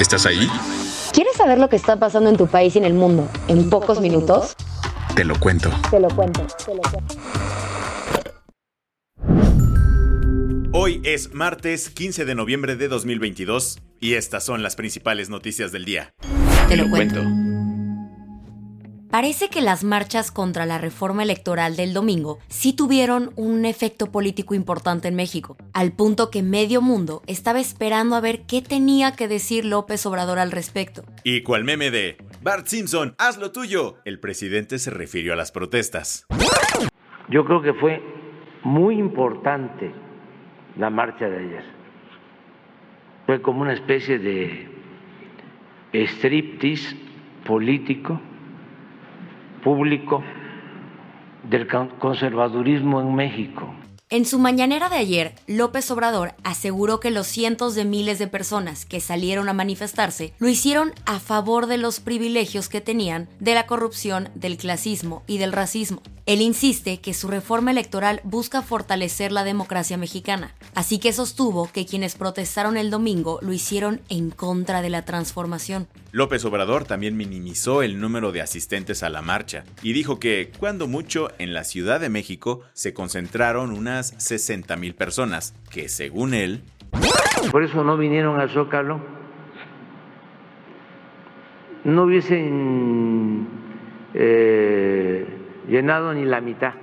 ¿Estás ahí? ¿Quieres saber lo que está pasando en tu país y en el mundo en pocos minutos? Te lo cuento. Te lo cuento, te lo cuento. Hoy es martes 15 de noviembre de 2022 y estas son las principales noticias del día. Te lo cuento. Parece que las marchas contra la reforma electoral del domingo sí tuvieron un efecto político importante en México, al punto que medio mundo estaba esperando a ver qué tenía que decir López Obrador al respecto. Y cual meme de Bart Simpson, haz lo tuyo. El presidente se refirió a las protestas. Yo creo que fue muy importante la marcha de ayer. Fue como una especie de striptease político, público, del conservadurismo en México. En su mañanera de ayer, López Obrador aseguró que los cientos de miles de personas que salieron a manifestarse lo hicieron a favor de los privilegios que tenían de la corrupción, del clasismo y del racismo. Él insiste que su reforma electoral busca fortalecer la democracia mexicana, así que sostuvo que quienes protestaron el domingo lo hicieron en contra de la transformación. López Obrador también minimizó el número de asistentes a la marcha y dijo que, cuando mucho, en la Ciudad de México se concentraron unas 60 mil personas, que según él... Por eso no vinieron al Zócalo. No hubiesen eh, llenado ni la mitad.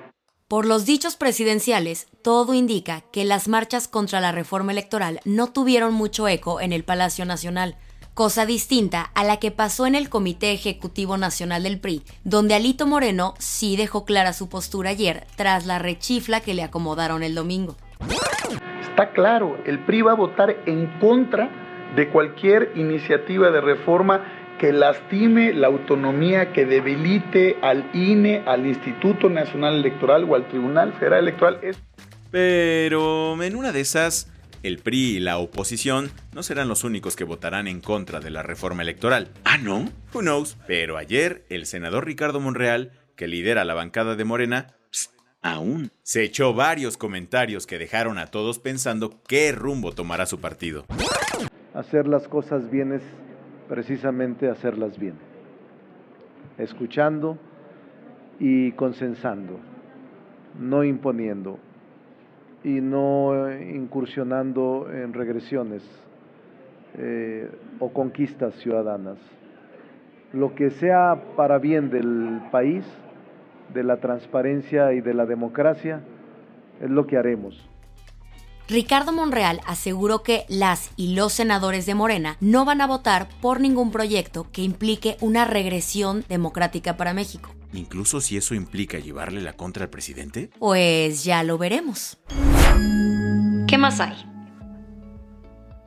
Por los dichos presidenciales, todo indica que las marchas contra la reforma electoral no tuvieron mucho eco en el Palacio Nacional, cosa distinta a la que pasó en el Comité Ejecutivo Nacional del PRI, donde Alito Moreno sí dejó clara su postura ayer tras la rechifla que le acomodaron el domingo. Está claro, el PRI va a votar en contra de cualquier iniciativa de reforma que lastime la autonomía, que debilite al INE, al Instituto Nacional Electoral o al Tribunal Federal Electoral. Es... Pero en una de esas, el PRI y la oposición no serán los únicos que votarán en contra de la reforma electoral. Ah, ¿no? Who knows? Pero ayer, el senador Ricardo Monreal, que lidera la bancada de Morena, aún se echó varios comentarios que dejaron a todos pensando qué rumbo tomará su partido. Hacer las cosas bien es precisamente hacerlas bien, escuchando y consensando, no imponiendo y no incursionando en regresiones eh, o conquistas ciudadanas. Lo que sea para bien del país, de la transparencia y de la democracia, es lo que haremos. Ricardo Monreal aseguró que las y los senadores de Morena no van a votar por ningún proyecto que implique una regresión democrática para México. Incluso si eso implica llevarle la contra al presidente. Pues ya lo veremos. ¿Qué más hay?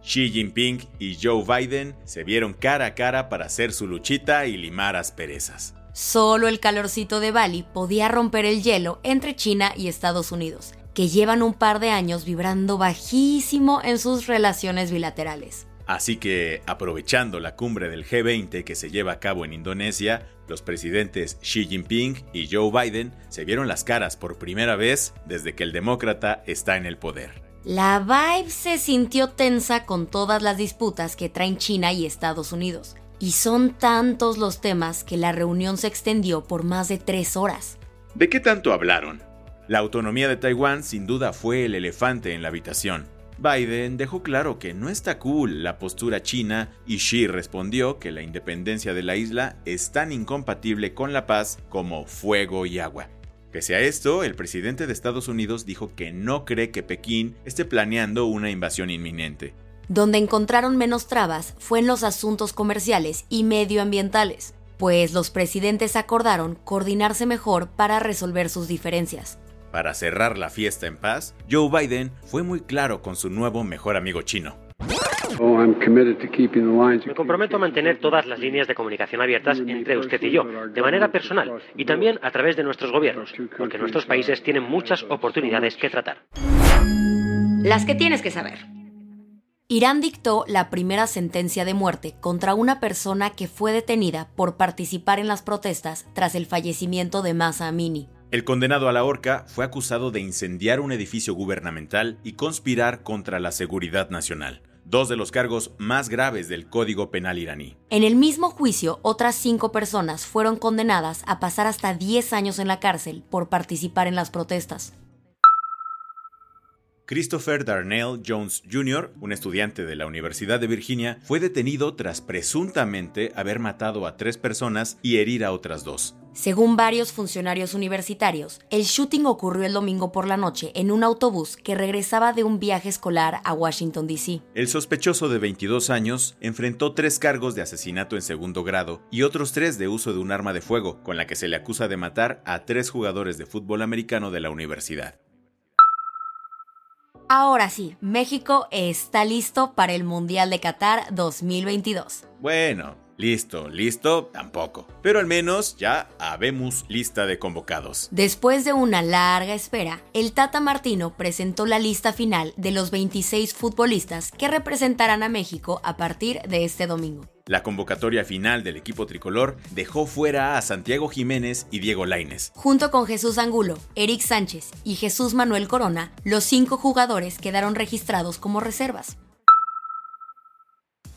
Xi Jinping y Joe Biden se vieron cara a cara para hacer su luchita y limar asperezas. Solo el calorcito de Bali podía romper el hielo entre China y Estados Unidos, que llevan un par de años vibrando bajísimo en sus relaciones bilaterales. Así que, aprovechando la cumbre del G20 que se lleva a cabo en Indonesia, los presidentes Xi Jinping y Joe Biden se vieron las caras por primera vez desde que el demócrata está en el poder. La vibe se sintió tensa con todas las disputas que traen China y Estados Unidos. Y son tantos los temas que la reunión se extendió por más de tres horas. ¿De qué tanto hablaron? La autonomía de Taiwán sin duda fue el elefante en la habitación. Biden dejó claro que no está cool la postura china y Xi respondió que la independencia de la isla es tan incompatible con la paz como fuego y agua. Pese a esto, el presidente de Estados Unidos dijo que no cree que Pekín esté planeando una invasión inminente. Donde encontraron menos trabas fue en los asuntos comerciales y medioambientales. pues los presidentes acordaron coordinarse mejor para resolver sus diferencias. Para cerrar la fiesta en paz, Joe Biden fue muy claro con su nuevo mejor amigo chino. Oh, Me comprometo a mantener todas las líneas de comunicación abiertas entre usted y yo, de manera personal, y también a través de nuestros gobiernos, porque nuestros países tienen muchas oportunidades que tratar. Las que tienes que saber. Irán dictó la primera sentencia de muerte contra una persona que fue detenida por participar en las protestas tras el fallecimiento de Masa Amini. El condenado a la horca fue acusado de incendiar un edificio gubernamental y conspirar contra la seguridad nacional, dos de los cargos más graves del Código Penal iraní. En el mismo juicio, otras cinco personas fueron condenadas a pasar hasta 10 años en la cárcel por participar en las protestas. Christopher Darnell Jones Jr., un estudiante de la Universidad de Virginia, fue detenido tras presuntamente haber matado a tres personas y herir a otras dos. Según varios funcionarios universitarios, el shooting ocurrió el domingo por la noche en un autobús que regresaba de un viaje escolar a Washington, D.C. El sospechoso de 22 años enfrentó tres cargos de asesinato en segundo grado y otros tres de uso de un arma de fuego, con la que se le acusa de matar a tres jugadores de fútbol americano de la universidad. Ahora sí, México está listo para el Mundial de Qatar 2022. Bueno, listo, listo, tampoco. Pero al menos ya habemos lista de convocados. Después de una larga espera, el Tata Martino presentó la lista final de los 26 futbolistas que representarán a México a partir de este domingo. La convocatoria final del equipo tricolor dejó fuera a Santiago Jiménez y Diego Laines. Junto con Jesús Angulo, Eric Sánchez y Jesús Manuel Corona, los cinco jugadores quedaron registrados como reservas.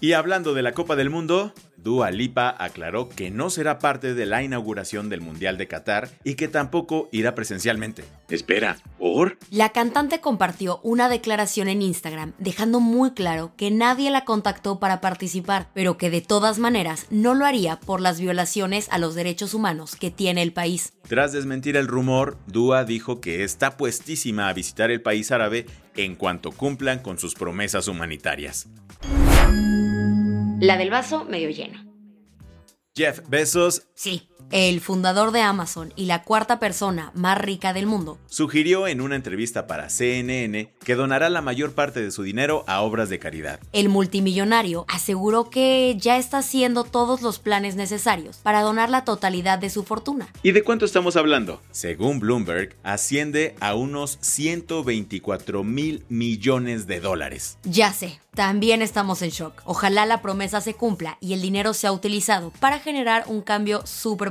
Y hablando de la Copa del Mundo, Dua Lipa aclaró que no será parte de la inauguración del Mundial de Qatar y que tampoco irá presencialmente. Espera, ¿por? La cantante compartió una declaración en Instagram dejando muy claro que nadie la contactó para participar, pero que de todas maneras no lo haría por las violaciones a los derechos humanos que tiene el país. Tras desmentir el rumor, Dua dijo que está puestísima a visitar el país árabe en cuanto cumplan con sus promesas humanitarias. La del vaso medio lleno. Jeff Bezos Sí, el fundador de Amazon y la cuarta persona más rica del mundo, sugirió en una entrevista para CNN que donará la mayor parte de su dinero a obras de caridad. el multimillonario aseguró que ya está haciendo todos los planes necesarios para donar la totalidad de su fortuna. ¿Y de cuánto estamos hablando? Según Bloomberg, asciende a unos 124 mil millones de dólares. Ya sé, también estamos en shock. Ojalá la promesa se cumpla y el dinero sea utilizado para generar un cambio súper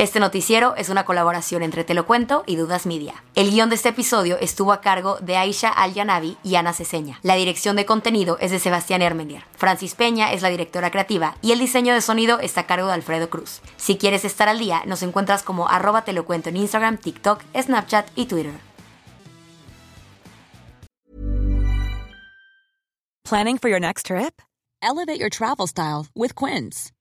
Este noticiero es una colaboración entre Te lo cuento y Dudas Media. El guion de este episodio estuvo a cargo de Aisha Al-Yanabi y Ana Ceseña. La dirección de contenido es de Sebastián Ermenguer. Francis Peña es la directora creativa y el diseño de sonido está a cargo de Alfredo Cruz. Si quieres estar al día, nos encuentras como arroba te lo cuento en Instagram, TikTok, Snapchat y Twitter. Planning for your next trip? Elevate your travel style with Quince.